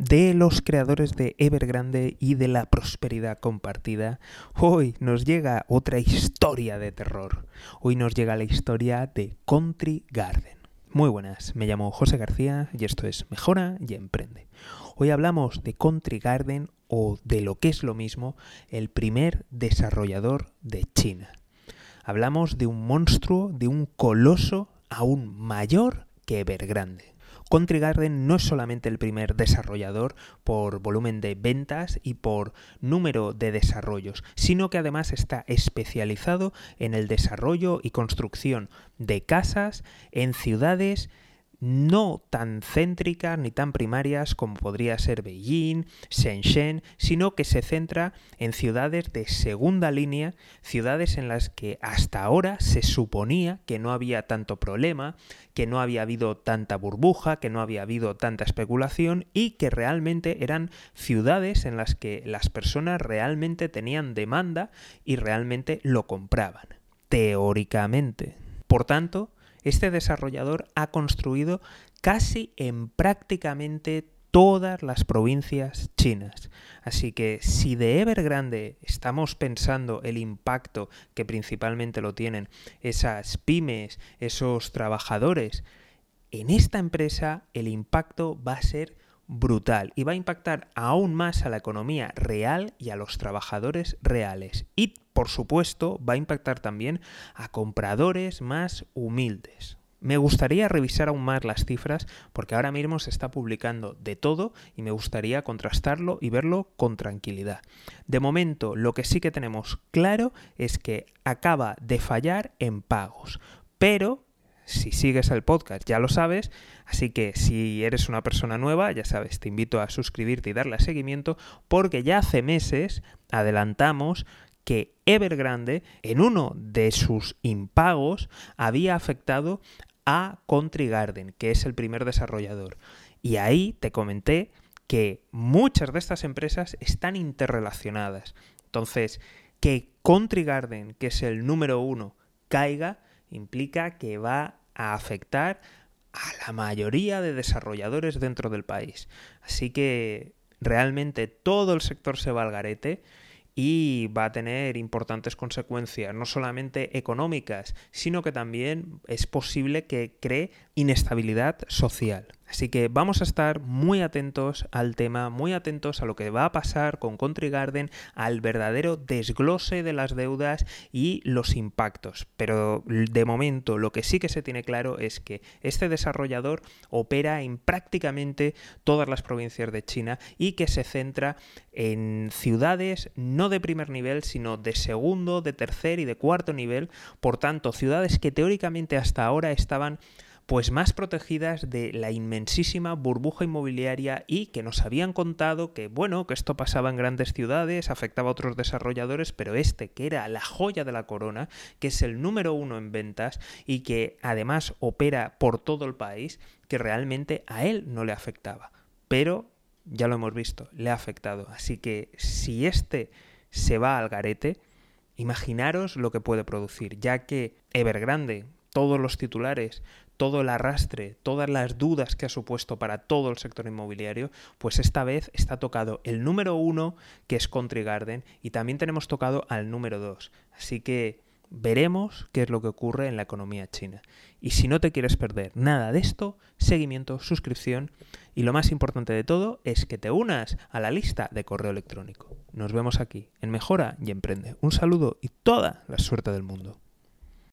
de los creadores de Evergrande y de la prosperidad compartida, hoy nos llega otra historia de terror. Hoy nos llega la historia de Country Garden. Muy buenas, me llamo José García y esto es Mejora y Emprende. Hoy hablamos de Country Garden o de lo que es lo mismo, el primer desarrollador de China. Hablamos de un monstruo, de un coloso aún mayor que Evergrande. Country Garden no es solamente el primer desarrollador por volumen de ventas y por número de desarrollos, sino que además está especializado en el desarrollo y construcción de casas en ciudades no tan céntricas ni tan primarias como podría ser Beijing, Shenzhen, sino que se centra en ciudades de segunda línea, ciudades en las que hasta ahora se suponía que no había tanto problema, que no había habido tanta burbuja, que no había habido tanta especulación y que realmente eran ciudades en las que las personas realmente tenían demanda y realmente lo compraban, teóricamente. Por tanto, este desarrollador ha construido casi en prácticamente todas las provincias chinas. Así que si de Evergrande estamos pensando el impacto que principalmente lo tienen esas pymes, esos trabajadores, en esta empresa el impacto va a ser brutal y va a impactar aún más a la economía real y a los trabajadores reales. Y, por supuesto, va a impactar también a compradores más humildes. Me gustaría revisar aún más las cifras porque ahora mismo se está publicando de todo y me gustaría contrastarlo y verlo con tranquilidad. De momento, lo que sí que tenemos claro es que acaba de fallar en pagos, pero si sigues el podcast ya lo sabes, así que si eres una persona nueva, ya sabes, te invito a suscribirte y darle a seguimiento porque ya hace meses adelantamos que Evergrande en uno de sus impagos había afectado a Country Garden, que es el primer desarrollador. Y ahí te comenté que muchas de estas empresas están interrelacionadas. Entonces, que Country Garden, que es el número uno, caiga, implica que va a afectar a la mayoría de desarrolladores dentro del país. Así que realmente todo el sector se va al garete y va a tener importantes consecuencias, no solamente económicas, sino que también es posible que cree inestabilidad social. Así que vamos a estar muy atentos al tema, muy atentos a lo que va a pasar con Country Garden, al verdadero desglose de las deudas y los impactos. Pero de momento lo que sí que se tiene claro es que este desarrollador opera en prácticamente todas las provincias de China y que se centra en ciudades no de primer nivel, sino de segundo, de tercer y de cuarto nivel. Por tanto, ciudades que teóricamente hasta ahora estaban pues más protegidas de la inmensísima burbuja inmobiliaria y que nos habían contado que, bueno, que esto pasaba en grandes ciudades, afectaba a otros desarrolladores, pero este, que era la joya de la corona, que es el número uno en ventas y que además opera por todo el país, que realmente a él no le afectaba. Pero, ya lo hemos visto, le ha afectado. Así que si este se va al garete, imaginaros lo que puede producir, ya que Evergrande, todos los titulares, todo el arrastre, todas las dudas que ha supuesto para todo el sector inmobiliario, pues esta vez está tocado el número uno, que es Country Garden, y también tenemos tocado al número dos. Así que veremos qué es lo que ocurre en la economía china. Y si no te quieres perder nada de esto, seguimiento, suscripción y lo más importante de todo es que te unas a la lista de correo electrónico. Nos vemos aquí en Mejora y Emprende. Un saludo y toda la suerte del mundo.